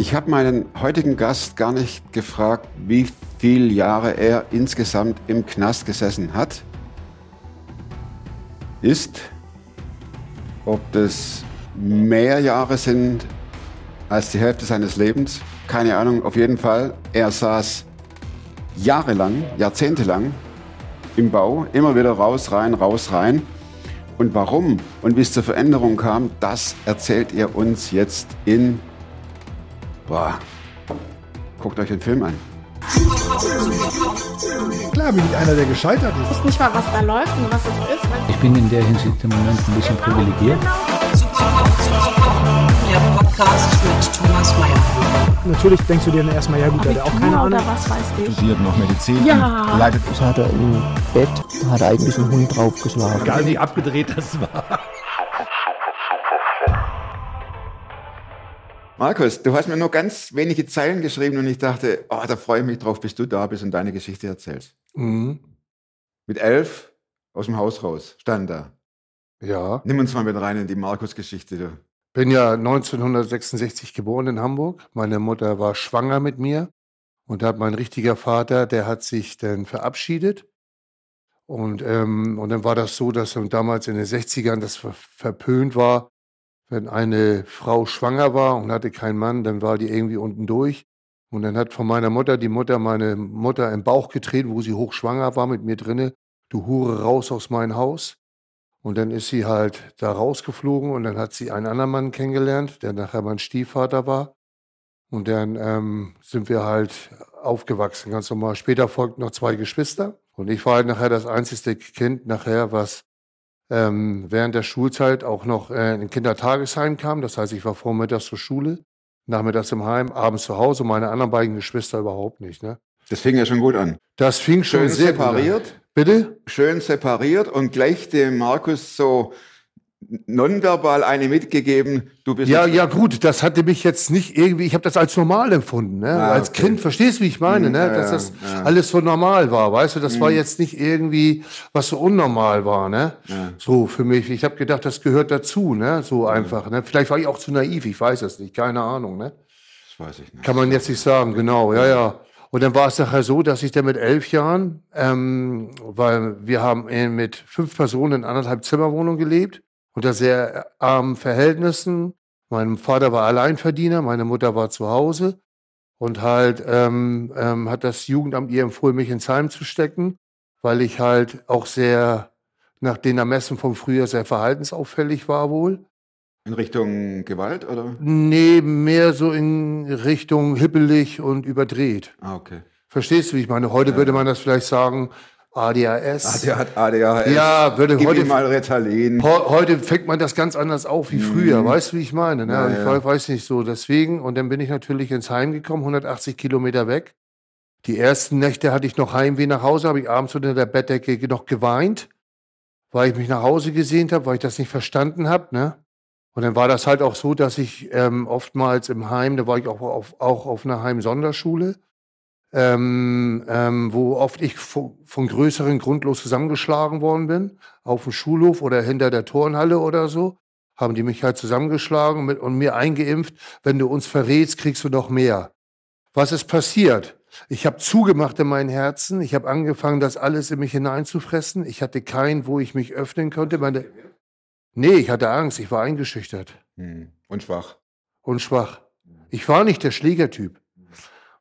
Ich habe meinen heutigen Gast gar nicht gefragt, wie viele Jahre er insgesamt im Knast gesessen hat, ist, ob das mehr Jahre sind als die Hälfte seines Lebens. Keine Ahnung, auf jeden Fall. Er saß jahrelang, jahrzehntelang im Bau, immer wieder raus, rein, raus, rein. Und warum und wie es zur Veränderung kam, das erzählt ihr uns jetzt in. Boah, guckt euch den Film an. Klar bin ich einer, der gescheitert ist. Ich weiß nicht mal, was da läuft und was es ist. Ich bin in der Hinsicht im Moment ein bisschen privilegiert. Der Podcast mit Thomas Mayer. Natürlich denkst du dir dann erstmal, ja gut, der hat auch keine Ahnung. was weiß ich. studiert noch Medizin, Ja. leitet Ich hatte im Bett, hat eigentlich ein Hund draufgeschlagen. Egal wie abgedreht das war. Markus, du hast mir nur ganz wenige Zeilen geschrieben und ich dachte, oh, da freue ich mich drauf, bis du da bist und deine Geschichte erzählst. Mhm. Mit elf aus dem Haus raus, stand da. Ja, Nimm uns mal mit rein in die Markus-Geschichte. du. bin ja 1966 geboren in Hamburg. Meine Mutter war schwanger mit mir und hat mein richtiger Vater, der hat sich dann verabschiedet. Und, ähm, und dann war das so, dass damals in den 60ern das ver verpönt war, wenn eine Frau schwanger war und hatte keinen Mann, dann war die irgendwie unten durch. Und dann hat von meiner Mutter die Mutter meine Mutter im Bauch getreten, wo sie hochschwanger war mit mir drinne. Du Hure raus aus meinem Haus. Und dann ist sie halt da rausgeflogen und dann hat sie einen anderen Mann kennengelernt, der nachher mein Stiefvater war. Und dann ähm, sind wir halt aufgewachsen, ganz normal. Später folgten noch zwei Geschwister. Und ich war halt nachher das einzige Kind nachher, was ähm, während der Schulzeit auch noch äh, in ein Kindertagesheim kam. Das heißt, ich war vormittags zur Schule, nachmittags im Heim, abends zu Hause und meine anderen beiden Geschwister überhaupt nicht. Ne? Das fing ja schon gut an. Das fing schon Schön sehr gut an. separiert, Bitte? schön separiert und gleich dem Markus so nonverbal eine mitgegeben, du bist Ja, ja, gut, das hatte mich jetzt nicht irgendwie, ich habe das als normal empfunden, ne? Ah, als okay. Kind, verstehst du, wie ich meine, Hm, ne? Dass das ja. Hm. alles so normal war, weißt du, das war jetzt nicht irgendwie, was so unnormal war, ne? Ja. So für mich. Ich habe gedacht, das gehört dazu, ne? So einfach, ne? Vielleicht war ich auch zu naiv, ich weiß es nicht, keine Ahnung, ne? Das weiß ich nicht. Kann man jetzt nicht sagen, genau, ja, ja. Und dann war es nachher so, dass ich dann mit elf Jahren, ähm, weil wir haben mit fünf Personen in anderthalb Zimmerwohnung gelebt, unter sehr armen Verhältnissen. Mein Vater war Alleinverdiener, meine Mutter war zu Hause und halt ähm, ähm, hat das Jugendamt ihr empfohlen, mich ins Heim zu stecken, weil ich halt auch sehr nach den Ermessen vom Frühjahr sehr verhaltensauffällig war wohl. In Richtung Gewalt oder? Nee, mehr so in Richtung hippelig und überdreht. Ah, okay. Verstehst du, wie ich meine? Heute würde man das vielleicht sagen, ADHS. Hat ADHS. Ja, würde Gib heute- mal Ritalin. Heute fängt man das ganz anders auf wie früher. Weißt du, wie ich meine? Ne? Mhm. Ja, Und ich ja. we- weiß nicht so. Deswegen, und dann bin ich natürlich ins Heim gekommen, 180 Kilometer weg. Die ersten Nächte hatte ich noch Heimweh nach Hause, habe ich abends unter der Bettdecke noch geweint, weil ich mich nach Hause gesehnt habe, weil ich das nicht verstanden habe. Ne? Und dann war das halt auch so, dass ich ähm, oftmals im Heim, da war ich auch auf, auch auf einer Heimsonderschule, ähm, ähm, wo oft ich von, von größeren grundlos zusammengeschlagen worden bin, auf dem Schulhof oder hinter der Turnhalle oder so, haben die mich halt zusammengeschlagen mit, und mir eingeimpft, wenn du uns verrätst, kriegst du noch mehr. Was ist passiert? Ich habe zugemacht in meinem Herzen, ich habe angefangen, das alles in mich hineinzufressen. Ich hatte keinen, wo ich mich öffnen konnte. Meine, nee, ich hatte Angst, ich war eingeschüchtert Hm. Und schwach. und schwach. Ich war nicht der Schlägertyp.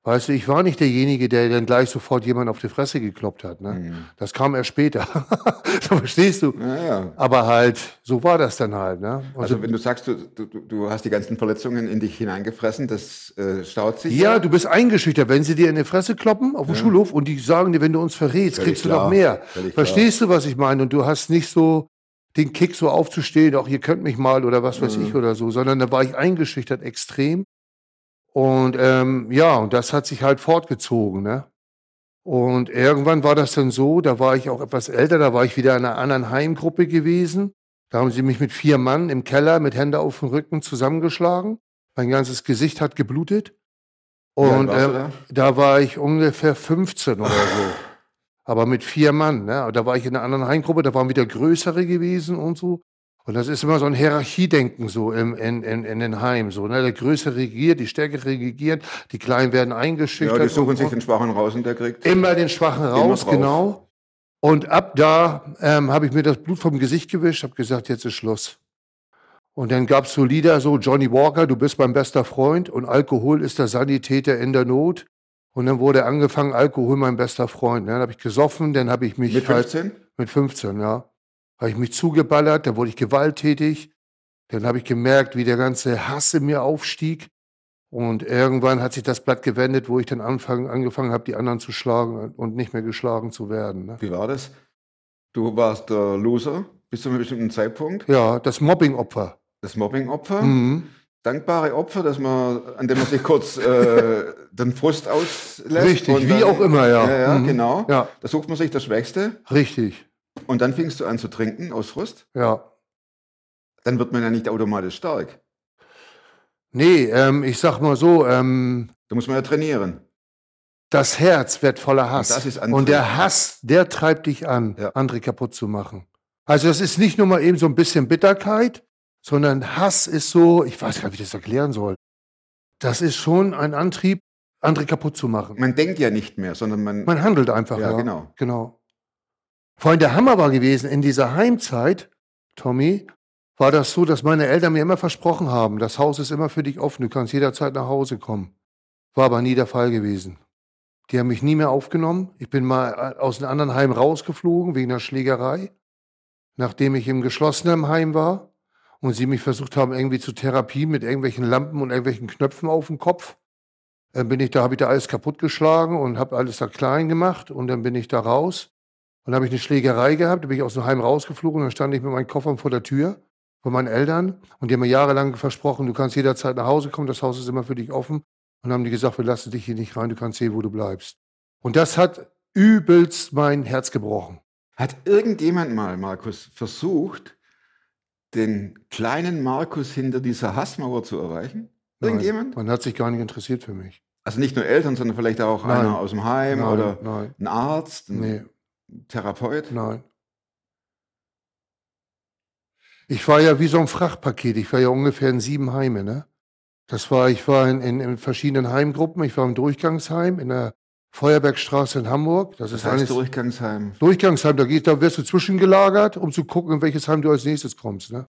Weißt du, ich war nicht derjenige, der dann gleich sofort jemand auf die Fresse gekloppt hat. Ne? Mhm. Das kam erst später. so verstehst du? Ja, ja. Aber halt, so war das dann halt. Ne? Also so, wenn du sagst, du, du, du hast die ganzen Verletzungen in dich hineingefressen, das äh, staut sich. ja, du bist eingeschüchtert, wenn sie dir in die Fresse kloppen auf dem Schulhof und die sagen dir, wenn du uns verrätst, Völlig kriegst du klar, noch mehr. völlig klar. Verstehst du, was ich meine? Und du hast nicht so den Kick so aufzustehen, auch ihr könnt mich mal oder was weiß Mhm. ich oder so, sondern da war ich eingeschüchtert extrem. Und ähm, ja, und das hat sich halt fortgezogen, ne? Und irgendwann war das dann so, da war ich auch etwas älter, da war ich wieder in einer anderen Heimgruppe gewesen. Da haben sie mich mit vier Mann im Keller mit Hände auf dem Rücken zusammengeschlagen. Mein ganzes Gesicht hat geblutet. Und du ähm, da war ich ungefähr 15 oder so. Aber mit vier Mann. Ne? Da war ich in einer anderen Heimgruppe, da waren wieder größere gewesen und so. Und das ist immer so ein Hierarchiedenken so im, in, in, in den Heimen. So, ne? Der Größere regiert, die Stärkere regiert, die Kleinen werden eingeschüchtert. Ja, die suchen sich den Schwachen raus und der kriegt. Immer den Schwachen raus, genau. Und ab da ähm, habe ich mir das Blut vom Gesicht gewischt, habe gesagt, jetzt ist Schluss. Und dann gab es so Lieder, so Johnny Walker, du bist mein bester Freund und Alkohol ist der Sanitäter in der Not. Und dann wurde angefangen, Alkohol mein bester Freund. Dann habe ich gesoffen, dann habe ich mich Mit halt 15? mit 15, ja. Habe ich mich zugeballert, dann wurde ich gewalttätig. Dann habe ich gemerkt, wie der ganze Hass in mir aufstieg. Und irgendwann hat sich das Blatt gewendet, wo ich dann anfang, angefangen habe, die anderen zu schlagen und nicht mehr geschlagen zu werden. Ne? Wie war das? Du warst der Loser bis zu einem bestimmten Zeitpunkt, Ja, das Mobbing-Opfer. das Mobbing-Opfer. Mhm. Dankbare Opfer, dass man, an dem man sich kurz äh, den Frust auslässt. Richtig, wie auch immer, ja. Ja, ja Mhm. genau. Ja, Da sucht man sich das Schwächste richtig. Und dann fingst du an zu trinken aus Frust. Ja. Dann wird man ja nicht automatisch stark. Nee, ähm, ich sag mal so, ähm, Da muss man ja trainieren. das Herz wird voller Hass. Und das ist Antrieb. Und der Hass, der treibt dich an, Ja. andere kaputt zu machen. Also das ist nicht nur mal eben so ein bisschen Bitterkeit, sondern Hass ist so, ich weiß gar nicht, wie ich das erklären soll. Das ist schon ein Antrieb, andere kaputt zu machen. Man denkt ja nicht mehr, sondern man. Man handelt einfach. Ja, Ja, genau. genau. Allem der Hammer war gewesen, in dieser Heimzeit, Tommy, war das so, dass meine Eltern mir immer versprochen haben, das Haus ist immer für dich offen, du kannst jederzeit nach Hause kommen. War aber nie der Fall gewesen. Die haben mich nie mehr aufgenommen. Ich bin mal äh, aus einem anderen Heim rausgeflogen wegen einer Schlägerei, nachdem ich im geschlossenen Heim war und sie mich versucht haben, irgendwie zu Therapie mit irgendwelchen Lampen und irgendwelchen Knöpfen auf dem Kopf. Dann bin ich da, habe ich da alles kaputtgeschlagen und habe alles da klein gemacht und dann bin ich da raus und habe ich eine Schlägerei gehabt, da bin ich aus dem Heim rausgeflogen und dann stand ich mit meinen Koffern vor der Tür von meinen Eltern und die haben mir jahrelang versprochen, du kannst jederzeit nach Hause kommen, das Haus ist immer für dich offen und dann haben die gesagt, wir lassen dich hier nicht rein, du kannst sehen, wo du bleibst. Und das hat übelst mein Herz gebrochen. Hat irgendjemand mal, Markus, versucht, den kleinen Markus hinter dieser Hassmauer zu erreichen? Irgendjemand? Nein, man hat sich gar nicht interessiert für mich. Also nicht nur Eltern, sondern vielleicht auch Nein. einer aus dem Heim nein, oder nein, ein Arzt, ein nee, Therapeut. nein. Ich war ja wie so ein Frachtpaket. Ich war ja ungefähr in sieben Heime, ne? Das war, ich war in, in, in verschiedenen Heimgruppen. Ich war im Durchgangsheim in der Feuerbergstraße in Hamburg. Das Das ist heißt eines, Durchgangsheim. Durchgangsheim, da, geht, da wirst du zwischengelagert, um zu gucken, in welches Heim du als nächstes kommst. Ne?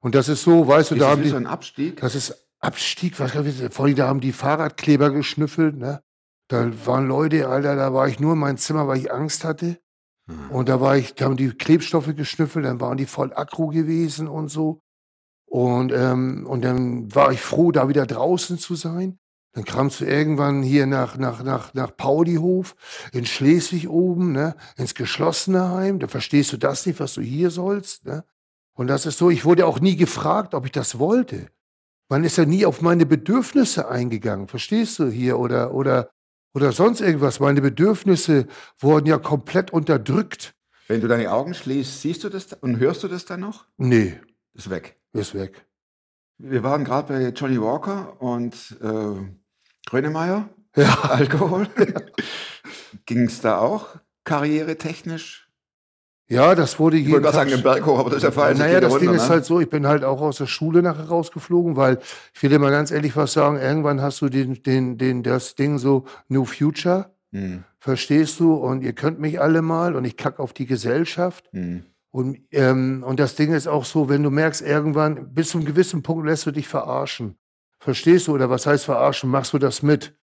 Und das ist so, weißt du, Ist da das haben wie die, so ein Abstieg? das ist Abstieg, was vor allem, da haben die Fahrradkleber geschnüffelt. Ne? Da waren Leute, Alter, da war ich nur in meinem Zimmer, weil ich Angst hatte. Hm. Und da war ich, da haben die Klebstoffe geschnüffelt, dann waren die voll aggro gewesen und so. Und, ähm, und dann war ich froh, da wieder draußen zu sein. Dann kamst du irgendwann hier nach, nach, nach, nach Paulihof, in Schleswig oben, ne, ins geschlossene Heim. Da verstehst du das nicht, was du hier sollst. Ne? Und das ist so, ich wurde auch nie gefragt, ob ich das wollte. Man ist ja nie auf meine Bedürfnisse eingegangen, verstehst du hier? Oder, oder, oder sonst irgendwas. Meine Bedürfnisse wurden ja komplett unterdrückt. Wenn du deine Augen schließt, siehst du das da- und hörst du das dann noch? Nee, Ist weg. ist weg. Wir waren gerade bei Johnny Walker und äh, Grönemeyer, Ja, Alkohol. Ging es da auch karrieretechnisch? Ja das wurde Ich jeden wollte gerade Tag sagen, den Berg hoch, aber das ist ja falsch. Naja, das Ding runter, ist ne? halt so, ich bin halt auch aus der Schule nachher rausgeflogen, weil ich will dir mal ganz ehrlich was sagen, irgendwann hast du den, den, den, das Ding so New Future, Hm, verstehst du? Und ihr könnt mich alle mal und ich kack auf die Gesellschaft. hm. Und, ähm, und das Ding ist auch so, wenn du merkst, irgendwann bis zu einem gewissen Punkt lässt du dich verarschen. Verstehst du? Oder was heißt verarschen? Machst du das mit?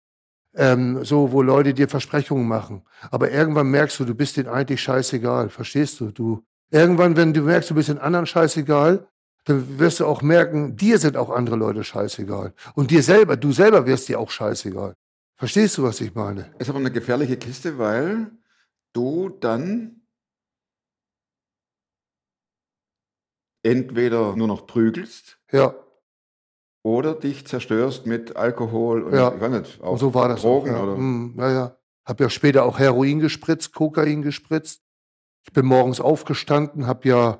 Ähm, so, wo Leute dir Versprechungen machen. Aber irgendwann merkst du, du bist denen eigentlich scheißegal. Verstehst du? Du, irgendwann, wenn du merkst, du bist den anderen scheißegal, dann wirst du auch merken, dir sind auch andere Leute scheißegal. Und dir selber, du selber wirst dir auch scheißegal. Verstehst du, was ich meine? Ist aber eine gefährliche Kiste, weil du dann entweder nur noch prügelst Ja. Oder dich zerstörst mit Alkohol und Ja. ich weiß nicht, auch Und so war das Drogen auch, ja. oder Mm, ja, ja. Hab ja später auch Heroin gespritzt, Kokain gespritzt. Ich bin morgens aufgestanden, habe ja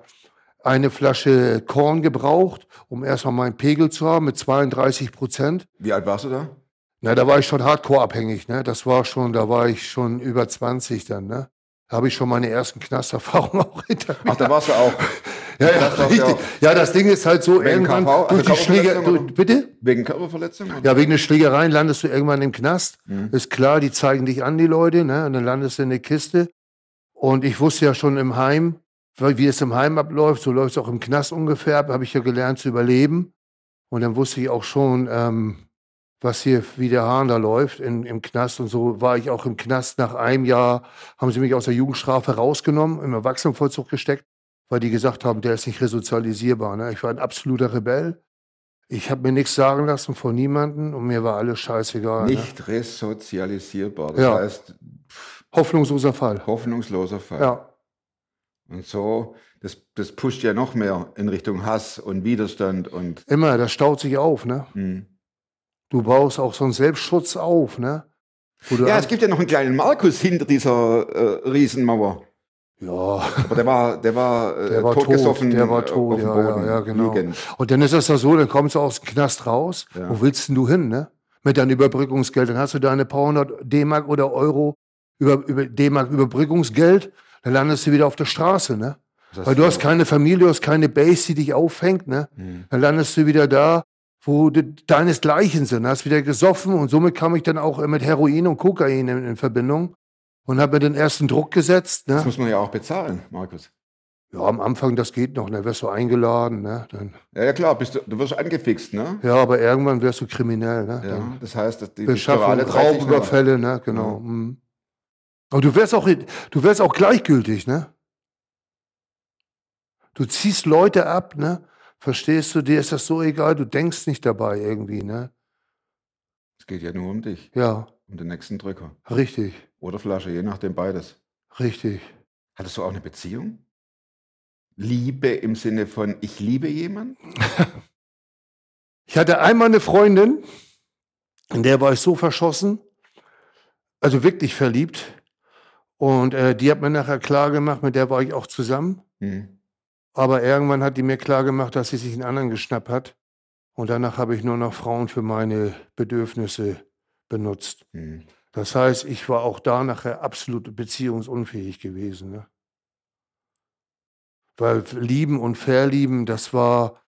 eine Flasche Korn gebraucht, um erstmal meinen Pegel zu haben mit 32 Prozent. wie alt warst du da? Na, da war ich schon hardcore abhängig, ne? Das war schon, da war ich schon über 20 dann, ne? Da habe ich schon meine ersten Knasterfahrungen auch hinter mir. Ach, da warst du auch. Ja, ja, Das richtig. ja- Ja, das Ding ist halt so, Wegen irgendwann KV, also durch die Schläger, du, bitte? Wegen Körperverletzung? Ja, wegen der Schlägereien landest du irgendwann im Knast. Mhm. Ist klar, die zeigen dich an, die Leute, ne? Und dann landest du in der Kiste. Und ich wusste ja schon im Heim, wie es im Heim abläuft, so läuft es auch im Knast ungefähr, habe ich ja gelernt zu überleben. Und dann wusste ich auch schon, ähm, was hier, wie der Hahn da läuft in, im Knast. Und so war ich auch im Knast. Nach einem Jahr haben sie mich aus der Jugendstrafe rausgenommen, im Erwachsenenvollzug gesteckt, weil die gesagt haben, der ist nicht resozialisierbar. Ne? Ich war ein absoluter Rebell. Ich habe mir nichts sagen lassen von niemandem und mir war alles scheißegal. Ne? Nicht resozialisierbar. Das Ja. heißt, Hoffnungsloser Fall. hoffnungsloser Fall. Ja. Und so, das, das pusht ja noch mehr in Richtung Hass und Widerstand und. Immer, das staut sich auf, ne? Hm. Du baust auch so einen Selbstschutz auf, ne? Ja, es gibt ja noch einen kleinen Markus hinter dieser äh, Riesenmauer. ja. Aber der war, der war, äh, Der war tot, totgesoffen. der war äh, tot, ja, ja, ja, genau. liegend. Und dann ist das ja so, dann kommst du aus dem Knast raus. Ja. Wo willst denn du hin, ne? Mit deinem Überbrückungsgeld. Dann hast du deine paar hundert D-Mark oder Euro über, über D-Mark Überbrückungsgeld. Dann landest du wieder auf der Straße, ne? Das Weil du hast keine Familie, du hast keine Base, die dich auffängt, ne? Hm. Dann landest du wieder da, wo de, deinesgleichen sind. Hast wieder gesoffen und somit kam ich dann auch mit Heroin und Kokain in, in Verbindung und habe mir den ersten Druck gesetzt. Das Ne? muss man ja auch bezahlen, Markus. Ja, am Anfang, das geht noch, ne? wirst du eingeladen. Ne? Dann, Ja, ja klar, bist du, du wirst angefixt, ne? ja, aber irgendwann wirst du kriminell. Ne? Ja, Dann das heißt, dass die, Beschaffung. Raubüberfälle, ne? genau. mhm. Aber du wirst auch, du wirst auch gleichgültig, ne? Du ziehst Leute ab, ne? Verstehst du, dir ist das so egal, du denkst nicht dabei irgendwie, ne? Es geht ja nur um dich, Ja, um den nächsten Drücker. richtig, Oder Flasche, je nachdem beides. richtig. Hattest du auch eine Beziehung? Liebe im Sinne von, ich liebe jemanden? Ich hatte einmal eine Freundin, in der war ich so verschossen, also wirklich verliebt. Und äh, die hat mir nachher klar gemacht, mit der war ich auch zusammen. Hm. Aber irgendwann hat die mir klar gemacht, dass sie sich einen anderen geschnappt hat. Und danach habe ich nur noch Frauen für meine Bedürfnisse benutzt. Hm. Das heißt, ich war auch da nachher absolut beziehungsunfähig gewesen. Ne? Weil lieben und verlieben, das war,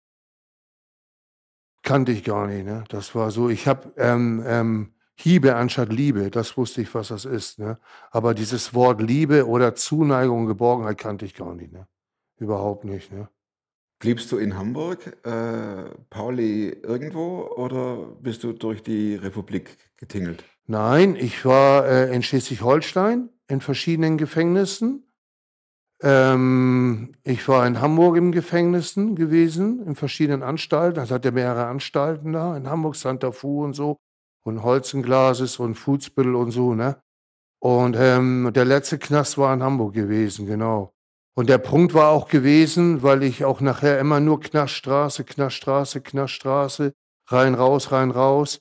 kannte ich gar nicht. Ne? Das war so, ich habe ähm, ähm, Hiebe anstatt Liebe, das wusste ich, was das ist. Ne? Aber dieses Wort Liebe oder Zuneigung, Geborgenheit kannte ich gar nicht. Ne? Überhaupt nicht. Ne? Bliebst du in Hamburg, äh, Pauli, irgendwo oder bist du durch die Republik getingelt? Nein, ich war äh, in Schleswig-Holstein in verschiedenen Gefängnissen. Ähm, ich war in Hamburg im Gefängnissen gewesen, in verschiedenen Anstalten. Das hat ja mehrere Anstalten da, in Hamburg, Santa Fu und so. Und Holzenglases und Fußbüttel und so, ne? Und ähm, der letzte Knast war in Hamburg gewesen, genau. Und der Punkt war auch gewesen, weil ich auch nachher immer nur Knaststraße, Knaststraße, Knaststraße, rein, raus, rein, raus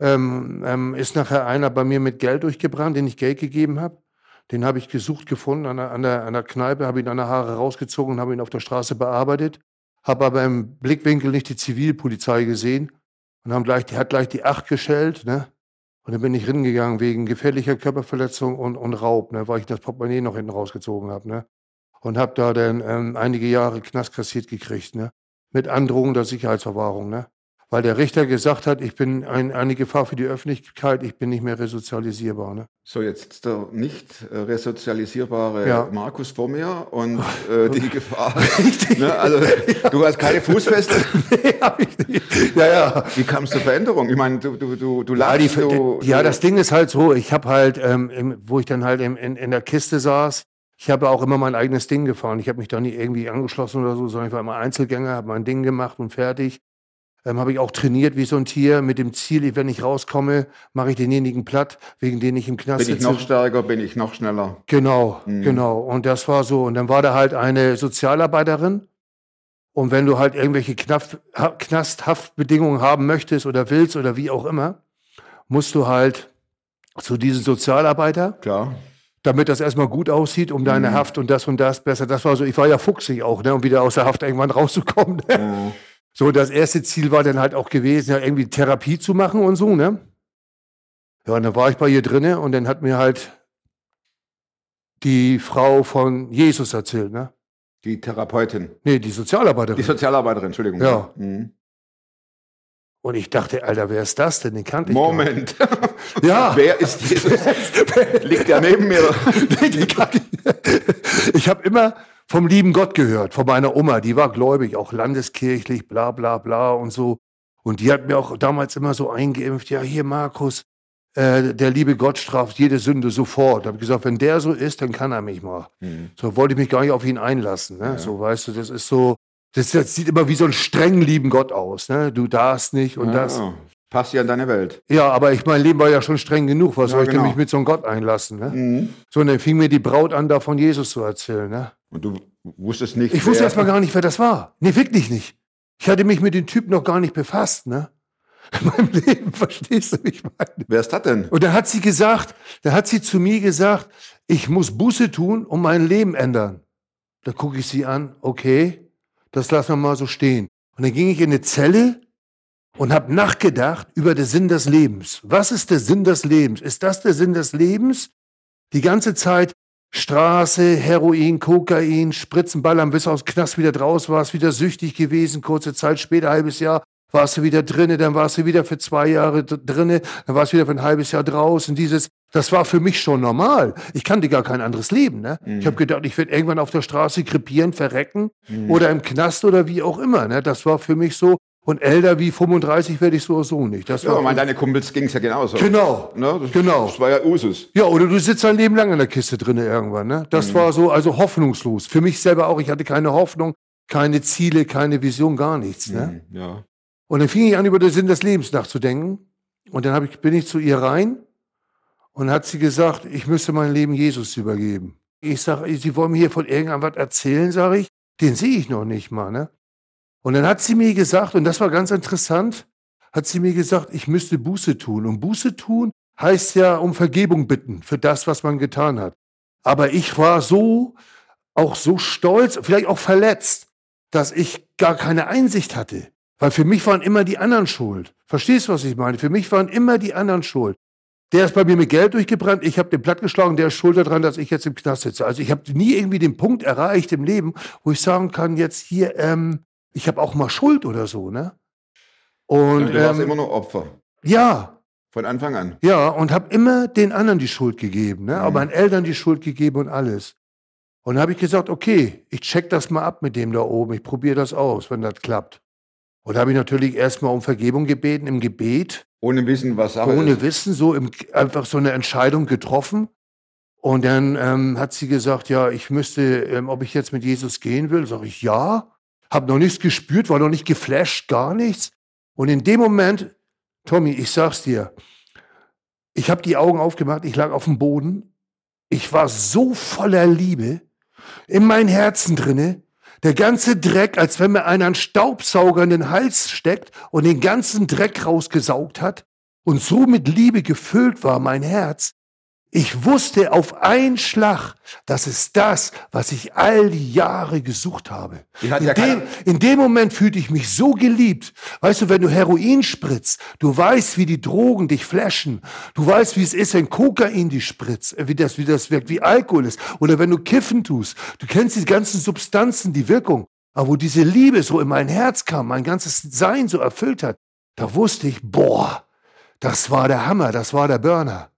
ähm, ähm, ist nachher einer bei mir mit Geld durchgebrannt, den ich Geld gegeben habe. Den habe ich gesucht, gefunden an der, an der, an der Kneipe, habe ihn an der Haare rausgezogen und habe ihn auf der Straße bearbeitet. Habe aber im Blickwinkel nicht die Zivilpolizei gesehen und haben gleich, die hat gleich die Acht geschellt, ne? Und dann bin ich hingegangen wegen gefährlicher Körperverletzung und, und Raub, ne? Weil ich das Portemonnaie noch hinten rausgezogen habe, ne? Und habe da dann ähm, einige Jahre Knast kassiert gekriegt, ne? Mit Androhung der Sicherheitsverwahrung, ne? weil der Richter gesagt hat, ich bin ein, eine Gefahr für die Öffentlichkeit, ich bin nicht mehr resozialisierbar. Ne? So, jetzt der nicht äh, resozialisierbare Ja. Markus vor mir und äh, die Gefahr. ne, also, du hast keine Fußfeste. nee, hab ich nicht. Ja, ja. Wie kam es zur Veränderung? Ich meine, du, du, du, du Ja, die, lachst, du, ja, das Ding ist halt so, ich habe halt, ähm, im, wo ich dann halt im, in, in der Kiste saß, ich habe auch immer mein eigenes Ding gefahren. Ich habe mich da nie irgendwie angeschlossen oder so, sondern ich war immer Einzelgänger, habe mein Ding gemacht und fertig. Ähm, habe ich auch trainiert wie so ein Tier mit dem Ziel, wenn ich rauskomme, mache ich denjenigen platt, wegen denen ich im Knast Bin ich sitze. noch stärker, bin ich noch schneller. Genau, Mhm. genau. Und das war so. Und dann war da halt eine Sozialarbeiterin. Und wenn du halt irgendwelche ha- Knasthaftbedingungen haben möchtest oder willst oder wie auch immer, musst du halt zu diesem Sozialarbeiter, Klar. Damit das erstmal gut aussieht, um deine Mhm. Haft und das und das besser. Das war so, ich war ja fuchsig auch, ne, um wieder aus der Haft irgendwann rauszukommen. Ne? Mhm. So, das erste Ziel war dann halt auch gewesen, ja, irgendwie Therapie zu machen und so, ne? Ja, und dann war ich bei ihr drinne und dann hat mir halt die Frau von Jesus erzählt, ne? Die Therapeutin. Nee, die Sozialarbeiterin. Die Sozialarbeiterin, Entschuldigung. Ja. Mhm. Und ich dachte, Alter, wer ist das denn? Den kannte ich Moment. Ja. Wer ist Jesus? Liegt der neben mir? Ich habe immer vom lieben Gott gehört, von meiner Oma, die war gläubig, auch landeskirchlich, bla bla bla und so. Und die hat mir auch damals immer so eingeimpft, ja, hier Markus, äh, der liebe Gott straft jede Sünde sofort. Da habe ich gesagt, wenn der so ist, dann kann er mich mal. Mhm. So wollte ich mich gar nicht auf ihn einlassen. Ne? So, weißt du, das ist so, das, das sieht immer wie so ein streng lieben Gott aus. Ne? Du darfst nicht und das. Ja, passt ja in deine Welt. Ja, aber ich mein Leben war ja schon streng genug. Was Ja, soll ich denn genau. mich mit so einem Gott einlassen? Ne? Mhm. So, und dann fing mir die Braut an, da von Jesus zu erzählen. Ne? Und du wusstest nicht. Ich wusste wer- erst mal gar nicht, wer das war. Nee, wirklich nicht. Ich hatte mich mit dem Typ noch gar nicht befasst, ne? In meinem Leben, verstehst du, wie ich meine? Wer ist das denn? Und da hat sie gesagt, da hat sie zu mir gesagt, ich muss Buße tun und mein Leben ändern. Da gucke ich sie an, okay, das lassen wir mal so stehen. Und dann ging ich in eine Zelle und habe nachgedacht über den Sinn des Lebens. Was ist der Sinn des Lebens? Ist das der Sinn des Lebens? Die ganze Zeit Straße, Heroin, Kokain, Spritzenballern, bis aus dem Knast wieder draus warst, wieder süchtig gewesen, kurze Zeit später, halbes Jahr, warst du wieder drinne, dann warst du wieder für zwei Jahre drinne, dann warst du wieder für ein halbes Jahr draußen. Dieses, das war für mich schon normal. Ich kannte gar kein anderes Leben. Ne? Ich habe gedacht, ich werde irgendwann auf der Straße krepieren, verrecken oder im Knast oder wie auch immer. Ne? Das war für mich so. Und älter wie 35 werde ich so oder so nicht. Das Ja, war aber meine, deine Kumpels ging es ja genauso. genau. Ne? Das, Genau. Das war ja Usus. Ja, oder du sitzt ein Leben lang in der Kiste drin irgendwann. Ne? Das war so, also hoffnungslos. Für mich selber auch. Ich hatte keine Hoffnung, keine Ziele, keine Vision, gar nichts. Ne? Mhm, Ja. Und dann fing ich an, über den Sinn des Lebens nachzudenken. Und dann hab ich, bin ich zu ihr rein und hat sie gesagt, ich müsste mein Leben Jesus übergeben. Ich sage, Sie wollen mir hier von irgendeinem was erzählen, sage ich. Den sehe ich noch nicht mal. Ne? Und dann hat sie mir gesagt, und das war ganz interessant, hat sie mir gesagt, ich müsste Buße tun. Und Buße tun heißt ja um Vergebung bitten für das, was man getan hat. Aber ich war so, auch so stolz, vielleicht auch verletzt, dass ich gar keine Einsicht hatte. Weil für mich waren immer die anderen schuld. Verstehst du, was ich meine? Für mich waren immer die anderen schuld. Der ist bei mir mit Geld durchgebrannt, ich habe den platt geschlagen, der ist schuld daran, dass ich jetzt im Knast sitze. Also ich habe nie irgendwie den Punkt erreicht im Leben, wo ich sagen kann, jetzt hier, ähm, ich habe auch mal Schuld oder so, ne? Und du warst ähm, immer nur Opfer. ja, Von Anfang an. ja, und habe immer den anderen die Schuld gegeben, ne? Mhm. aber meinen Eltern die Schuld gegeben und alles. Und habe ich gesagt, okay, ich check das mal ab mit dem da oben, ich probiere das aus, wenn das klappt. Und habe ich natürlich erstmal um Vergebung gebeten im Gebet, Ohne Wissen, was Sache ohne ist. Wissen, so im, einfach so eine Entscheidung getroffen. Und dann ähm, hat sie gesagt, ja, ich müsste, ähm, ob ich jetzt mit Jesus gehen will. Sag ich, ja. Hab noch nichts gespürt, war noch nicht geflasht, gar nichts. Und in dem Moment, Tommy, ich sag's dir, ich habe die Augen aufgemacht, ich lag auf dem Boden. Ich war so voller Liebe in mein Herzen drinne. Der ganze Dreck, als wenn mir einer einen Staubsauger in den Hals steckt und den ganzen Dreck rausgesaugt hat und so mit Liebe gefüllt war mein Herz. Ich wusste auf einen Schlag, das ist das, was ich all die Jahre gesucht habe. In, ja dem, in dem Moment fühlte ich mich so geliebt. Weißt du, wenn du Heroin spritzt, du weißt, wie die Drogen dich flashen. Du weißt, wie es ist, wenn Kokain dich spritzt, äh, wie das, wie das wirkt, wie Alkohol ist. Oder wenn du Kiffen tust. Du kennst die ganzen Substanzen, die Wirkung. Aber wo diese Liebe so in mein Herz kam, mein ganzes Sein so erfüllt hat, da wusste ich, boah, das war der Hammer, das war der Burner.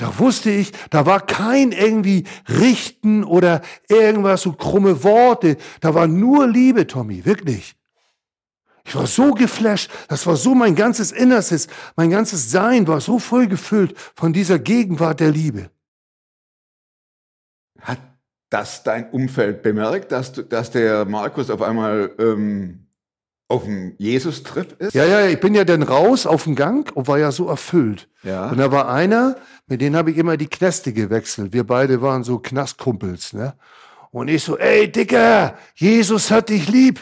Da wusste ich, da war kein irgendwie Richten oder irgendwas, so krumme Worte. Da war nur Liebe, Tommy, wirklich. Ich war so geflasht, das war so mein ganzes Innerstes, mein ganzes Sein war so voll gefüllt von dieser Gegenwart der Liebe. Hat das dein Umfeld bemerkt, dass, du, dass der Markus auf einmal ähm, auf dem Jesus-Trip ist? Ja, ja, ich bin ja dann raus auf den Gang und war ja so erfüllt. Ja. Und da war einer, mit dem habe ich immer die Knäste gewechselt. Wir beide waren so Knastkumpels, ne? Und ich so, ey, Dicker, Jesus hat dich lieb.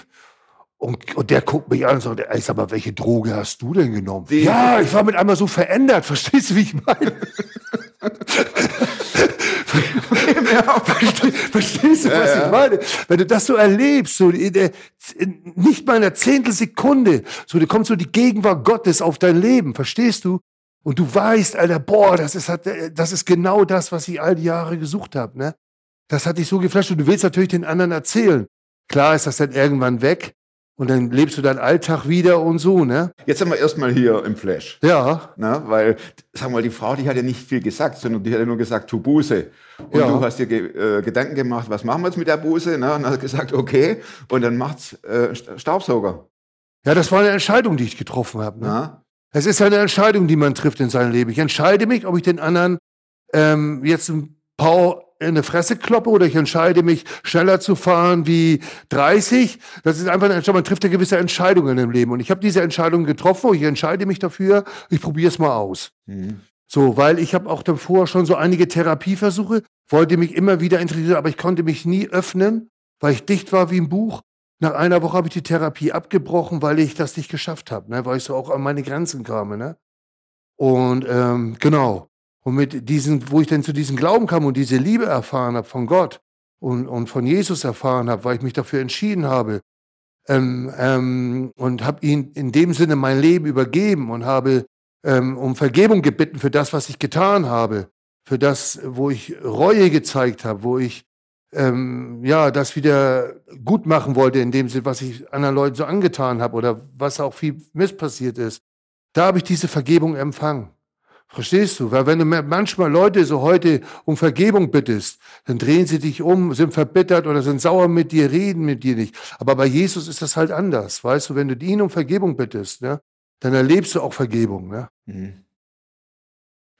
Und, und der guckt mich an und sagt, ey, sag mal, welche Droge hast du denn genommen? Die- ja, ich war mit einmal so verändert. Verstehst du, wie ich meine? Versteh- Verstehst du, was ich meine? Wenn du das so erlebst, so in der, in nicht mal einer Zehntelsekunde, so, da kommt so die Gegenwart Gottes auf dein Leben, verstehst du? Und du weißt, Alter, boah, das ist, das ist genau das, was ich all die Jahre gesucht habe, ne? das hat dich so geflasht und du willst natürlich den anderen erzählen. Klar ist das dann irgendwann weg und dann lebst du deinen Alltag wieder und so, ne? Jetzt sind wir erstmal hier im Flash. Ja, Ne? Weil, sag mal, die Frau, die hat ja nicht viel gesagt, sondern die hat ja nur gesagt, tu Buße. Und Ja. du hast dir ge äh, Gedanken gemacht, was machen wir jetzt mit der Buße? Ne? Und hast gesagt, okay. Und dann macht's äh, St- Staubsauger. ja, das war eine Entscheidung, die ich getroffen habe. Ne? Es ist eine Entscheidung, die man trifft in seinem Leben. Ich entscheide mich, ob ich den anderen ähm, jetzt ein paar in eine Fresse kloppe oder ich entscheide mich, schneller zu fahren wie 30. Das ist einfach eine Entscheidung. Man trifft ja gewisse Entscheidungen im Leben. Und ich habe diese Entscheidung getroffen. Ich entscheide mich dafür. Ich probiere es mal aus. Mhm. So, weil ich habe auch davor schon so einige Therapieversuche, wollte mich immer wieder interessieren, aber ich konnte mich nie öffnen, weil ich dicht war wie ein Buch. Nach einer Woche habe ich die Therapie abgebrochen, weil ich das nicht geschafft habe, ne? weil ich so auch an meine Grenzen kam. Ne? Und ähm, genau. Und mit diesen, wo ich dann zu diesem Glauben kam und diese Liebe erfahren habe von Gott und, und von Jesus erfahren habe, weil ich mich dafür entschieden habe ähm, ähm, und habe ihn in dem Sinne mein Leben übergeben und habe ähm, um Vergebung gebeten für das, was ich getan habe, für das, wo ich Reue gezeigt habe, wo ich ähm, ja das wieder gut machen wollte, in dem Sinne, was ich anderen Leuten so angetan habe oder was auch viel misspassiert ist. Da habe ich diese Vergebung empfangen. Verstehst du? Weil wenn du manchmal Leute so heute um Vergebung bittest, dann drehen sie dich um, sind verbittert oder sind sauer mit dir, reden mit dir nicht. Aber bei Jesus ist das halt anders. Weißt du, wenn du ihn um Vergebung bittest, ne, dann erlebst du auch Vergebung. Ne? Mhm.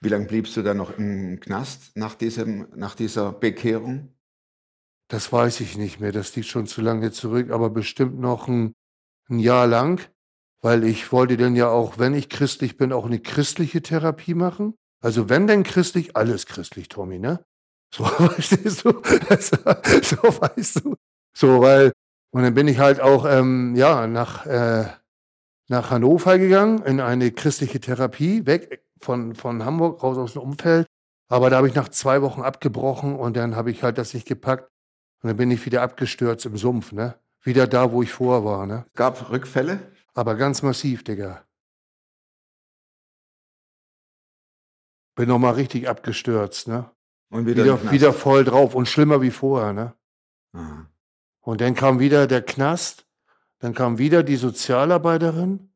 Wie lange bliebst du dann noch im Knast nach, diesem, nach dieser Bekehrung? Das weiß ich nicht mehr. Das liegt schon zu lange zurück, aber bestimmt noch ein, ein Jahr lang, weil ich wollte dann ja auch, wenn ich christlich bin, auch eine christliche Therapie machen. Also wenn denn christlich, alles christlich, Tommy, ne? So, verstehst du? so weißt du. So, weil, und dann bin ich halt auch, ähm, ja, nach, äh, nach Hannover gegangen, in eine christliche Therapie, weg von, von Hamburg, raus aus dem Umfeld. Aber da habe ich nach zwei Wochen abgebrochen und dann habe ich halt das nicht gepackt. Und dann bin ich wieder abgestürzt im Sumpf, ne? Wieder da, wo ich vorher war, ne? Gab Rückfälle? Aber ganz massiv, Digga. Bin nochmal richtig abgestürzt, ne? Und wieder, Wieder, wieder voll drauf und schlimmer wie vorher, ne? Aha. Und dann kam wieder der Knast, dann kam wieder die Sozialarbeiterin,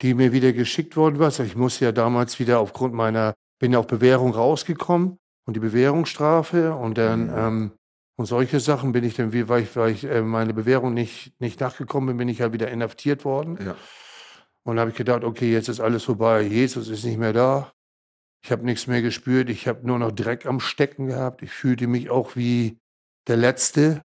die mir wieder geschickt worden war. Ich musste ja damals wieder aufgrund meiner, bin ja auf Bewährung rausgekommen und die Bewährungsstrafe und dann, Mhm. ähm, und solche Sachen bin ich dann, wie, weil ich, weil ich äh, meine Bewährung nicht, nicht nachgekommen bin, bin ich halt wieder inhaftiert worden. Ja. Und da habe ich gedacht, okay, jetzt ist alles vorbei. Jesus ist nicht mehr da. Ich habe nichts mehr gespürt. Ich habe nur noch Dreck am Stecken gehabt. Ich fühlte mich auch wie der Letzte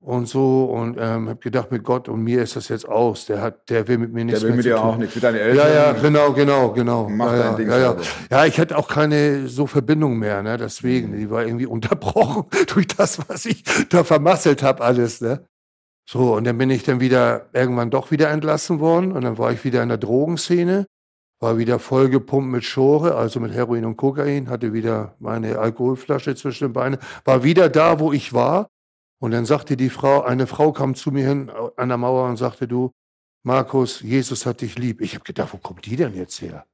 und so und ähm, habe gedacht, mit Gott und mir ist das jetzt aus. Der hat, der will mit mir nichts Der will mit dir tun. auch nichts, mit deinen Eltern. Ja, ja, genau, genau, genau. Mach ja, dein ja, Ding ja, ja. ja, ich hatte auch keine so Verbindung mehr, ne? Deswegen, die war irgendwie unterbrochen durch das, was ich da vermasselt habe, alles, ne? So, und dann bin ich dann wieder irgendwann doch wieder entlassen worden und dann war ich wieder in der Drogenszene, war wieder vollgepumpt mit Schore, also mit Heroin und Kokain, hatte wieder meine Alkoholflasche zwischen den Beinen, war wieder da, wo ich war. Und dann sagte die Frau, eine Frau kam zu mir hin äh, an der Mauer und sagte, du, Markus, Jesus hat dich lieb. Ich habe gedacht, wo kommt die denn jetzt her?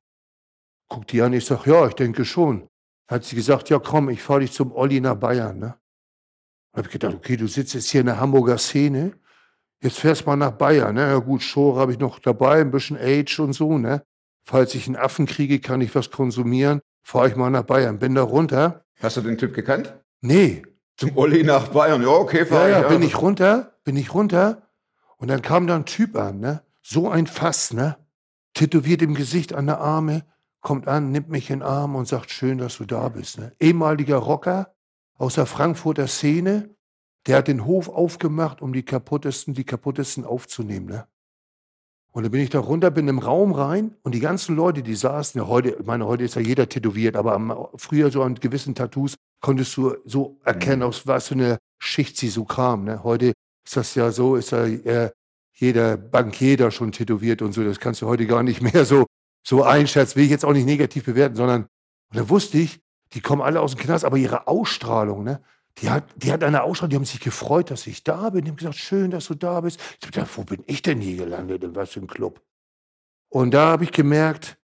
Guckt die an, ich sag, ja, ich denke schon. Hat sie gesagt, ja komm, ich fahre dich zum Olli nach Bayern. Ne? habe ich gedacht, okay, du sitzt jetzt hier in der Hamburger Szene, jetzt fährst mal nach Bayern. Ne? Ja gut, Shore habe ich noch dabei, ein bisschen Age und so. Ne? Falls ich einen Affen kriege, kann ich was konsumieren, fahre ich mal nach Bayern. Bin da runter. Hast du den Typ gekannt? Nee, Zum Olli nach Bayern. Ja, okay, ja, fahr ja, ich. bin ich runter, bin ich runter. Und dann kam da ein Typ an, ne? So ein Fass, ne? Tätowiert im Gesicht an der Arme, kommt an, nimmt mich in den Arm und sagt, schön, dass du da bist, ne? Ehemaliger Rocker aus der Frankfurter Szene, der hat den Hof aufgemacht, um die kaputtesten, die kaputtesten aufzunehmen, ne? Und dann bin ich da runter, bin im Raum rein und die ganzen Leute, die saßen, ja heute, ich meine, heute ist ja jeder tätowiert, aber am, früher so an gewissen Tattoos konntest du so erkennen, aus was für eine Schicht sie so kam. Ne? Heute ist das ja so, ist ja äh, jeder Bankier da schon tätowiert und so. Das kannst du heute gar nicht mehr so, so einschätzen. Will ich jetzt auch nicht negativ bewerten, sondern, und da wusste ich, die kommen alle aus dem Knast, aber ihre Ausstrahlung, ne? Die hat, die hat eine Ausstrahlung, die haben sich gefreut, dass ich da bin. Die haben gesagt, schön, dass du da bist. Ich gedacht, wo bin ich denn hier gelandet? In was für ein Club? Und da habe ich gemerkt,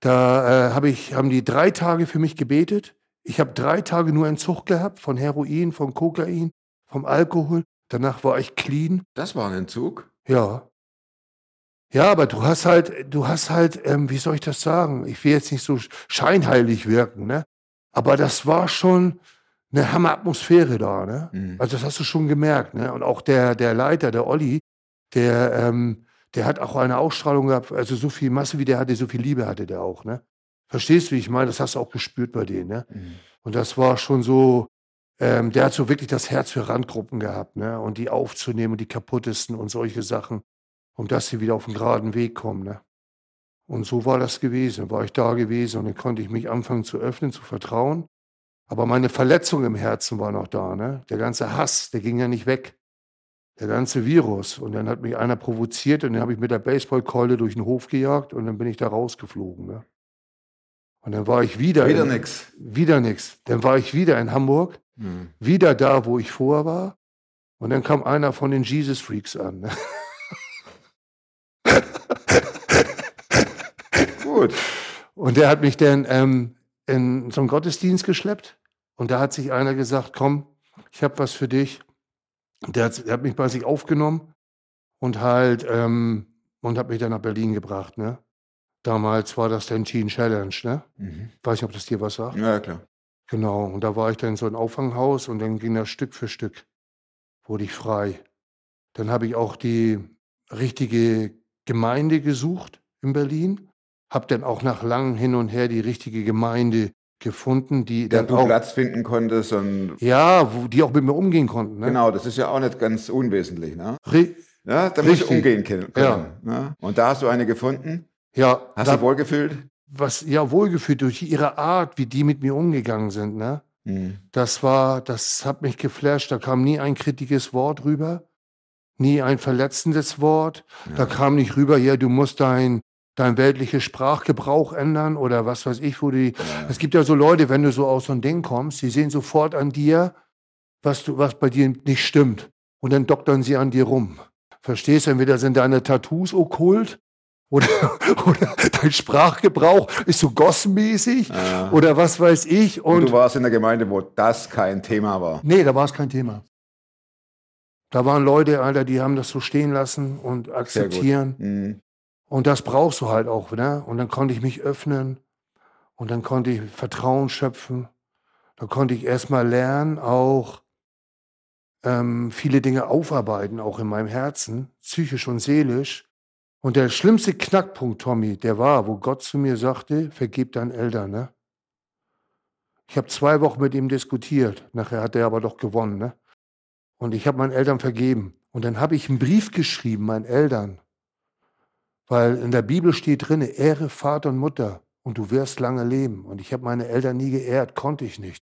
da äh, hab ich, haben die drei Tage für mich gebetet. Ich habe drei Tage nur Entzug gehabt von Heroin, von Kokain, vom Alkohol. Danach war ich clean. Das war ein Entzug. Ja. Ja, aber du hast halt, du hast halt, ähm, wie soll ich das sagen? Ich will jetzt nicht so scheinheilig wirken, ne? Aber das war schon eine Hammeratmosphäre da, ne? Mhm. Also das hast du schon gemerkt, ne? Und auch der, der Leiter, der Olli, der, ähm, der hat auch eine Ausstrahlung gehabt, also so viel Masse wie der hatte, so viel Liebe hatte der auch, ne? Verstehst du, wie ich meine? Das hast du auch gespürt bei denen, ne? Mhm. Und das war schon so, ähm, der hat so wirklich das Herz für Randgruppen gehabt, ne? Und die aufzunehmen und die kaputtesten und solche Sachen, um dass sie wieder auf den geraden Weg kommen, ne? Und so war das gewesen, war ich da gewesen und dann konnte ich mich anfangen zu öffnen, zu vertrauen. Aber meine Verletzung im Herzen war noch da, ne? Der ganze Hass, der ging ja nicht weg. Der ganze Virus. Und dann hat mich einer provoziert und dann habe ich mit der Baseballkeule durch den Hof gejagt und dann bin ich da rausgeflogen, ne? Und dann war ich wieder. Wieder nix. Wieder nix. Dann war ich wieder in Hamburg, Mhm. wieder da, wo ich vorher war. Und dann kam einer von den Jesus Freaks an. Gut. Und der hat mich dann ähm, in so einen Gottesdienst geschleppt. Und da hat sich einer gesagt, komm, ich habe was für dich. Der hat, der hat mich bei sich aufgenommen und halt ähm, und hat mich dann nach Berlin gebracht. Ne? Damals war das dann Teen Challenge. Ne? Mhm. Weiß nicht, ob das dir was sagt. Ja, klar. Genau. Und da war ich dann so ein Auffanghaus und dann ging das Stück für Stück. Wurde ich frei. Dann habe ich auch die richtige Gemeinde gesucht in Berlin. Hab dann auch nach langem Hin und Her die richtige Gemeinde gefunden, die Da dann du auch, Platz finden konntest und ja, wo die auch mit mir umgehen konnten. Ne? genau, das ist ja auch nicht ganz unwesentlich, ne? Re Ja, da musst du umgehen können. Ja. Ne? Und da hast du eine gefunden. Ja, Hast da, du wohlgefühlt? was ja wohlgefühlt durch ihre Art, wie die mit mir umgegangen sind. Ne? Mhm. Das war, das hat mich geflasht. Da kam nie ein kritisches Wort rüber, nie ein verletzendes Wort. Da kam nicht rüber, ja, du musst dein, dein weltliches Sprachgebrauch ändern oder was weiß ich, wo die. Es gibt ja so Leute, wenn du so aus so einem Ding kommst, die sehen sofort an dir, was du, was bei dir nicht stimmt. Und dann doktern sie an dir rum. Verstehst du? Entweder sind deine Tattoos okkult oder, oder dein Sprachgebrauch ist so gossmäßig Ja. oder was weiß ich. Und, Und du warst in der Gemeinde, wo das kein Thema war. Nee, da war es kein Thema. Da waren Leute, Alter, die haben das so stehen lassen und akzeptieren. Mhm. Und das brauchst du halt auch, ne? Und dann konnte ich mich öffnen und dann konnte ich Vertrauen schöpfen. Da konnte ich erstmal lernen, auch ähm, viele Dinge aufarbeiten, auch in meinem Herzen, psychisch und seelisch. Und der schlimmste Knackpunkt, Tommy, der war, wo Gott zu mir sagte, vergib deinen Eltern, ne? Ich habe zwei Wochen mit ihm diskutiert. Nachher hat er aber doch gewonnen, ne? Und ich habe meinen Eltern vergeben. Und dann habe ich einen Brief geschrieben, meinen Eltern. Weil in der Bibel steht drin, ehre Vater und Mutter und du wirst lange leben. Und ich habe meine Eltern nie geehrt, konnte ich nicht.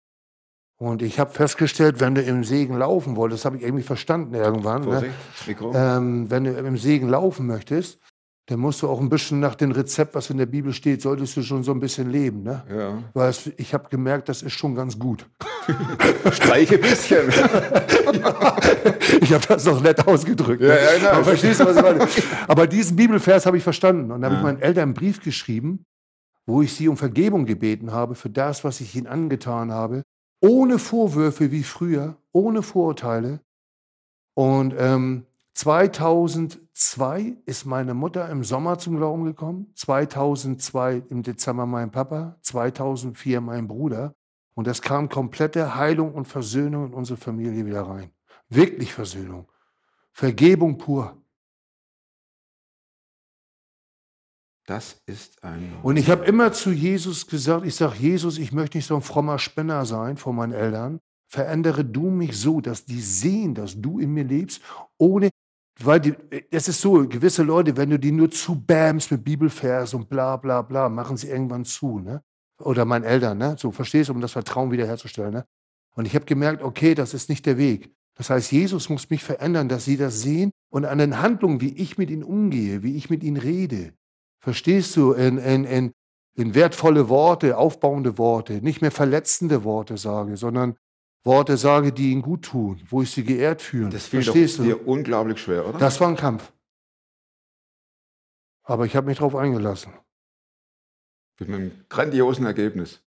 Und ich habe festgestellt, wenn du im Segen laufen wolltest, das habe ich irgendwie verstanden irgendwann. Ne? Vorsicht, Mikro. Ähm, wenn du im Segen laufen möchtest, dann musst du auch ein bisschen nach dem Rezept, was in der Bibel steht, solltest du schon so ein bisschen leben. Ne? ja. Weil es, ich habe gemerkt, das ist schon ganz gut. Streiche ein bisschen. Ich habe das noch nett ausgedrückt. ne? Ja, ja, genau. Aber verstehst du, was ich meine? Aber diesen Bibelvers habe ich verstanden. Und dann habe ich Ja. meinen Eltern einen Brief geschrieben, wo ich sie um Vergebung gebeten habe für das, was ich ihnen angetan habe. Ohne Vorwürfe wie früher, ohne Vorurteile. Und ähm, 2002 ist meine Mutter im Sommer zum Glauben gekommen. 2002 im Dezember mein Papa. 2004 mein Bruder. Und es kam komplette Heilung und Versöhnung in unsere Familie wieder rein. Wirklich Versöhnung. Vergebung pur. Das ist ein. Und ich habe immer zu Jesus gesagt, ich sage, Jesus, ich möchte nicht so ein frommer Spinner sein vor meinen Eltern. Verändere du mich so, dass die sehen, dass du in mir lebst, ohne, weil es ist so, gewisse Leute, wenn du die nur zu bams mit Bibelvers und bla bla bla, machen sie irgendwann zu, ne? Oder meinen Eltern, ne? So, verstehst du, um das Vertrauen wiederherzustellen, ne? Und ich habe gemerkt, okay, das ist nicht der Weg. Das heißt, Jesus muss mich verändern, dass sie das sehen und an den Handlungen, wie ich mit ihnen umgehe, wie ich mit ihnen rede. Verstehst du? In, in, in, in wertvolle Worte, aufbauende Worte, nicht mehr verletzende Worte sage, sondern Worte sage, die ihnen gut tun, wo ich sie geehrt fühle. Das fiel doch Verstehst du? dir unglaublich schwer, oder? Das war ein Kampf. Aber ich habe mich darauf eingelassen. Mit einem grandiosen Ergebnis.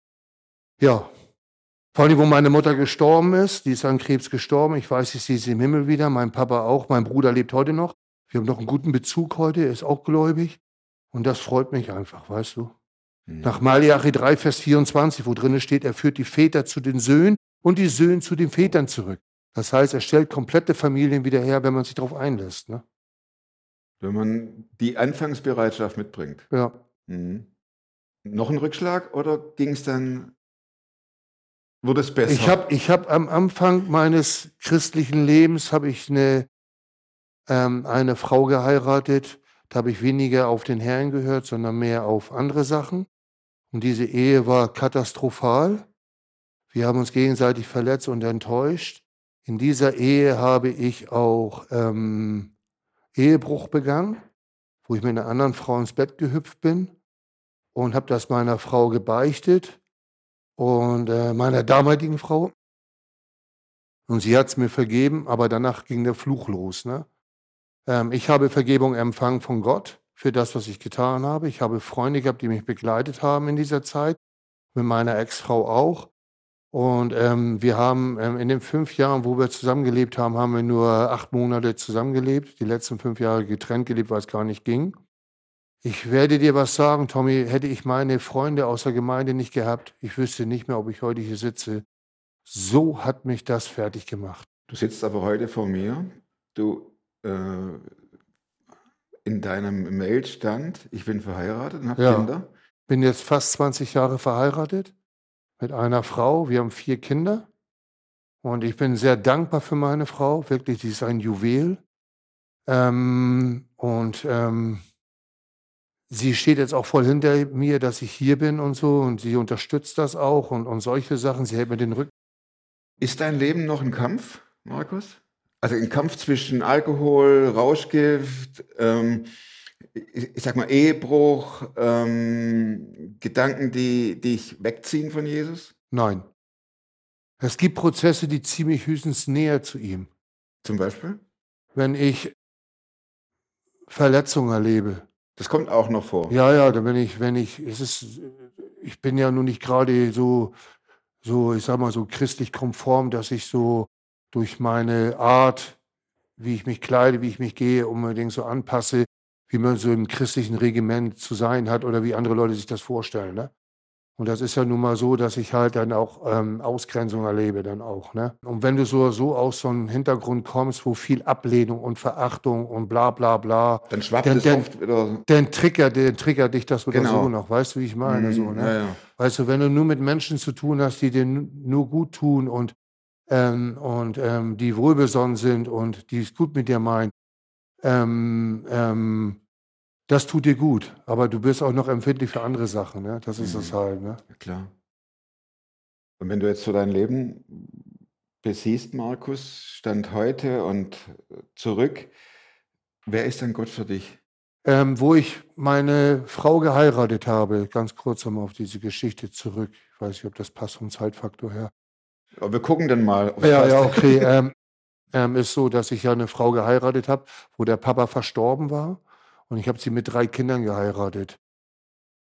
Ja, Vor allem, wo meine Mutter gestorben ist, die ist an Krebs gestorben. Ich weiß, ich sehe sie im Himmel wieder, mein Papa auch, mein Bruder lebt heute noch. Wir haben noch einen guten Bezug heute, er ist auch gläubig. Und das freut mich einfach, weißt du. Nach Malachi 3, Vers 24, wo drin steht, er führt die Väter zu den Söhnen und die Söhne zu den Vätern zurück. Das heißt, er stellt komplette Familien wieder her, wenn man sich darauf einlässt. Ne? Wenn man die Anfangsbereitschaft mitbringt. Ja. Mhm. Noch ein Rückschlag oder ging es dann, wurde es besser? Ich habe ich hab am Anfang meines christlichen Lebens habe ich eine, ähm, eine Frau geheiratet. Da habe ich weniger auf den Herrn gehört, sondern mehr auf andere Sachen. Und diese Ehe war katastrophal. Wir haben uns gegenseitig verletzt und enttäuscht. In dieser Ehe habe ich auch ähm, Ehebruch begangen, wo ich mit einer anderen Frau ins Bett gehüpft bin und habe das meiner Frau gebeichtet und äh, meiner damaligen Frau. Und sie hat es mir vergeben, aber danach ging der Fluch los. Ne? Ähm, ich habe Vergebung empfangen von Gott für das, was ich getan habe. Ich habe Freunde gehabt, die mich begleitet haben in dieser Zeit, mit meiner Ex-Frau auch. Und ähm, wir haben ähm, in den fünf Jahren, wo wir zusammengelebt haben, haben wir nur acht Monate zusammengelebt. Die letzten fünf Jahre getrennt gelebt, weil es gar nicht ging. Ich werde dir was sagen, Tommy. Hätte ich meine Freunde aus der Gemeinde nicht gehabt, ich wüsste nicht mehr, ob ich heute hier sitze. So hat mich das fertig gemacht. Du sitzt aber heute vor mir. Du äh, in deinem Mail stand, ich bin verheiratet und habe Ja. Kinder. Bin jetzt fast 20 Jahre verheiratet mit einer Frau. Wir haben vier Kinder. Und ich bin sehr dankbar für meine Frau. Wirklich, die ist ein Juwel. Ähm, und ähm, sie steht jetzt auch voll hinter mir, dass ich hier bin und so. Und sie unterstützt das auch und, und solche Sachen. Sie hält mir den Rücken. Ist dein Leben noch ein Kampf, Markus? Also ein Kampf zwischen Alkohol, Rauschgift, ähm, ich, ich sag mal Ehebruch, ähm, Gedanken, die dich wegziehen von Jesus? Nein. Es gibt Prozesse, die ziehen mich höchstens näher zu ihm. Zum Beispiel? Wenn ich Verletzungen erlebe, Das kommt auch noch vor. Ja, ja, da wenn ich, wenn ich, es ist, ich bin ja nun nicht gerade so, so, ich sag mal, so christlich konform, dass ich so durch meine Art, wie ich mich kleide, wie ich mich gehe, unbedingt so anpasse, wie man so im christlichen Regiment zu sein hat oder wie andere Leute sich das vorstellen, ne? Und das ist ja nun mal so, dass ich halt dann auch ähm, Ausgrenzung erlebe, dann auch. Ne? Und wenn du so, so aus so einem Hintergrund kommst, wo viel Ablehnung und Verachtung und bla bla bla, Dann schwappt Dann- es dann- oft wieder. dann triggert, dann triggert dich das oder Genau. so noch. Weißt du, wie ich meine? Mhm, So, ne? ja, ja. Weißt du, wenn du nur mit Menschen zu tun hast, die dir nu- nur gut tun und, ähm, und ähm, die wohlbesonnen sind und die es gut mit dir meinen, ähm, ähm, das tut dir gut. Aber du bist auch noch empfindlich für andere Sachen. Ne? Das ist Mhm. halt. Ne? Ja, klar. Und wenn du jetzt so dein Leben besiehst, Markus, Stand heute und zurück, wer ist denn Gott für dich? Ähm, wo ich meine Frau geheiratet habe, ganz kurz nochmal auf diese Geschichte zurück. Ich weiß nicht, ob das passt vom Zeitfaktor her. Aber wir gucken dann mal. Ja, ja, okay. ähm, ähm, ist so, dass ich ja eine Frau geheiratet habe, wo der Papa verstorben war. Und ich habe sie mit drei Kindern geheiratet.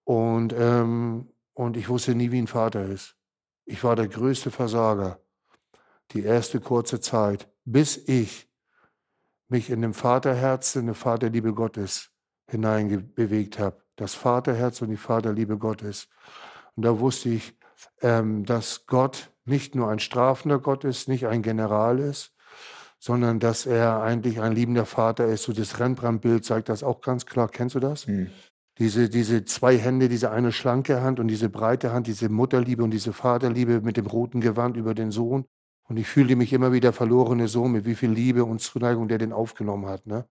Und, ähm, und ich wusste nie, wie ein Vater ist. Ich war der größte Versager. Die erste kurze Zeit, bis ich mich in dem Vaterherz, in die Vaterliebe Gottes hineingewegt habe. Das Vaterherz und die Vaterliebe Gottes. Und da wusste ich, ähm, dass Gott nicht nur ein strafender Gott ist, nicht ein General ist, sondern dass er eigentlich ein liebender Vater ist. So das Rembrandt-Bild zeigt das auch ganz klar. Kennst du das? Hm. Diese, diese zwei Hände, diese eine schlanke Hand und diese breite Hand, diese Mutterliebe und diese Vaterliebe mit dem roten Gewand über den Sohn. Und ich fühlte mich immer wie der verlorene Sohn, mit wie viel Liebe und Zuneigung der den aufgenommen hat. Ne?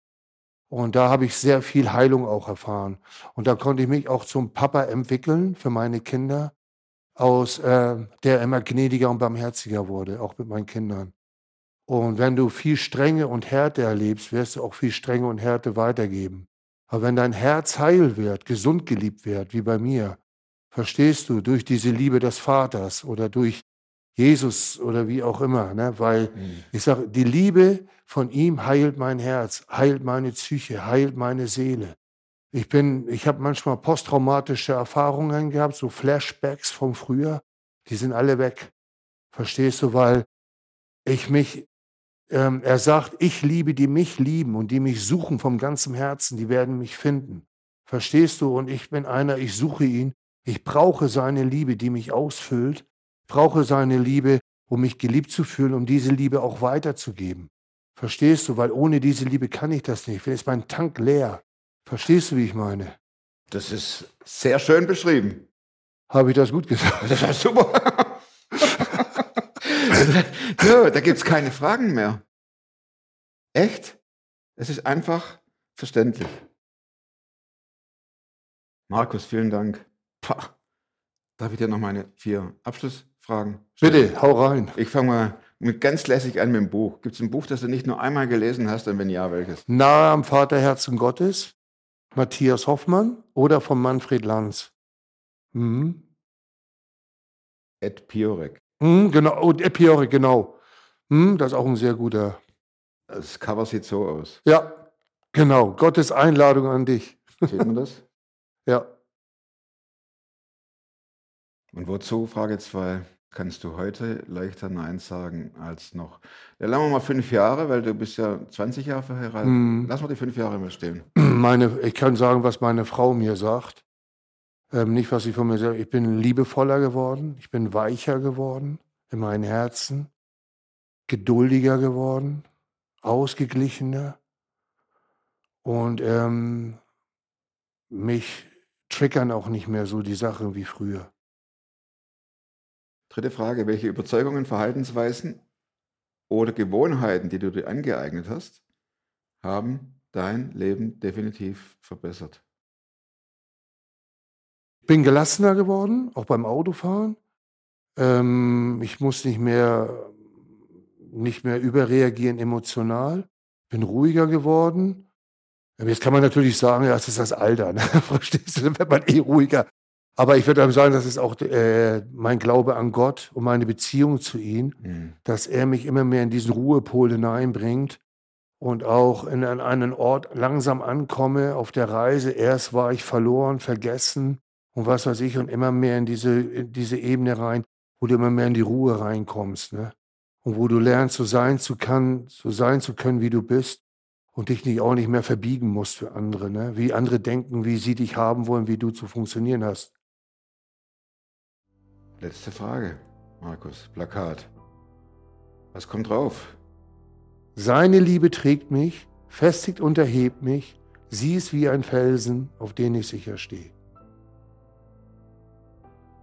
Und da habe ich sehr viel Heilung auch erfahren. Und da konnte ich mich auch zum Papa entwickeln für meine Kinder, aus äh, der immer gnädiger und barmherziger wurde, auch mit meinen Kindern. Und wenn du viel Strenge und Härte erlebst, wirst du auch viel Strenge und Härte weitergeben. Aber wenn dein Herz heil wird, gesund geliebt wird, wie bei mir, verstehst du, durch diese Liebe des Vaters oder durch Jesus oder wie auch immer, ne? weil Hm. ich sage, die Liebe von ihm heilt mein Herz, heilt meine Psyche, heilt meine Seele. Ich bin, ich habe manchmal posttraumatische Erfahrungen gehabt, so Flashbacks vom Früher, die sind alle weg. Verstehst du? Weil ich mich, ähm, er sagt, ich liebe, die mich lieben und die mich suchen vom ganzen Herzen, die werden mich finden. Verstehst du? Und ich bin einer, ich suche ihn. Ich brauche seine Liebe, die mich ausfüllt. Ich brauche seine Liebe, um mich geliebt zu fühlen, um diese Liebe auch weiterzugeben. Verstehst du? Weil ohne diese Liebe kann ich das nicht. Dann ist mein Tank leer. Verstehst du, wie ich meine? Das ist sehr schön beschrieben. Habe ich das gut gesagt? Das ist super. ja, da gibt es keine Fragen mehr. Echt? Es ist einfach verständlich. Markus, vielen Dank. Pah. Darf ich dir noch meine vier Abschlussfragen stellen? Bitte, hau rein. Ich fange mal mit ganz lässig an mit dem Buch. Gibt es ein Buch, das du nicht nur einmal gelesen hast und wenn ja, welches? Nahe am Vaterherzen Gottes, Matthias Hoffmann oder von Manfred Lanz. Mhm. Ed Piorek. Mhm, genau, oh, Epiore, genau. Mhm, das ist auch ein sehr guter. Das Cover sieht so aus. Ja, genau. Gottes Einladung an dich. Sieht man das? Ja. Und wozu, Frage 2, kannst du heute leichter Nein sagen als noch? Ja, lassen wir mal fünf Jahre, weil du bist ja 20 Jahre verheiratet. Mhm. Lass mal die fünf Jahre mal stehen. Meine, ich kann sagen, was meine Frau mir sagt. Ähm, nicht, was sie von mir sagt. Ich bin liebevoller geworden. Ich bin weicher geworden in meinem Herzen. Geduldiger geworden. Ausgeglichener. Und ähm, mich triggern auch nicht mehr so die Sachen wie früher. Dritte Frage, welche Überzeugungen, Verhaltensweisen oder Gewohnheiten, die du dir angeeignet hast, haben dein Leben definitiv verbessert? Ich bin gelassener geworden, auch beim Autofahren. Ähm, ich muss nicht mehr, nicht mehr überreagieren emotional. Bin ruhiger geworden. Jetzt kann man natürlich sagen, ja, das ist das Alter. Ne? Verstehst du, dann wird man eh ruhiger. Aber ich würde sagen, das ist auch äh, mein Glaube an Gott und meine Beziehung zu ihm, Hm. dass er mich immer mehr in diesen Ruhepol hineinbringt und auch in, an einen Ort langsam ankomme auf der Reise. Erst war ich verloren, vergessen und was weiß ich und immer mehr in diese, in diese Ebene rein, wo du immer mehr in die Ruhe reinkommst, ne? Und wo du lernst, so sein zu kann, so sein zu können, wie du bist und dich nicht auch nicht mehr verbiegen musst für andere, ne? Wie andere denken, wie sie dich haben wollen, wie du zu funktionieren hast. Letzte Frage, Markus. Plakat. Was kommt drauf? Seine Liebe trägt mich, festigt und erhebt mich. Sie ist wie ein Felsen, auf den ich sicher stehe.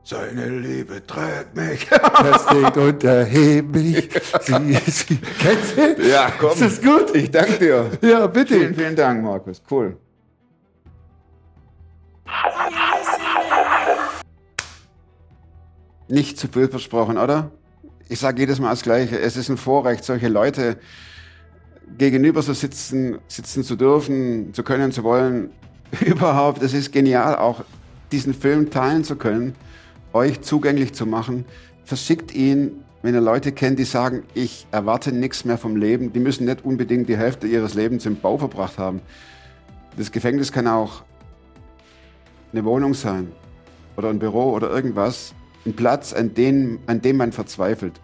Seine Liebe trägt mich. Festigt und erhebt mich. Sie ist wie... Kennst du? ja, komm. Ist das gut? Ich danke dir. Ja, bitte. Vielen, vielen Dank, Markus. Cool. Nicht zu viel versprochen, oder? Ich sage jedes Mal das Gleiche. Es ist ein Vorrecht, solche Leute gegenüber so sitzen, sitzen zu dürfen, zu können, zu wollen. Überhaupt, es ist genial, auch diesen Film teilen zu können, euch zugänglich zu machen. Verschickt ihn, wenn ihr Leute kennt, die sagen, ich erwarte nichts mehr vom Leben. Die müssen nicht unbedingt die Hälfte ihres Lebens im Bau verbracht haben. Das Gefängnis kann auch eine Wohnung sein oder ein Büro oder irgendwas. Ein Platz, an, den, an dem man verzweifelt.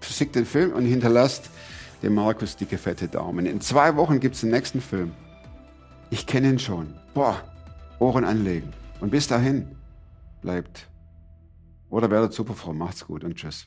Verschickt den Film und hinterlasst dem Markus dicke, fette Daumen. In zwei Wochen gibt es den nächsten Film. Ich kenne ihn schon. Boah, Ohren anlegen. Und bis dahin, bleibt. Oder werdet super froh. Macht's gut und tschüss.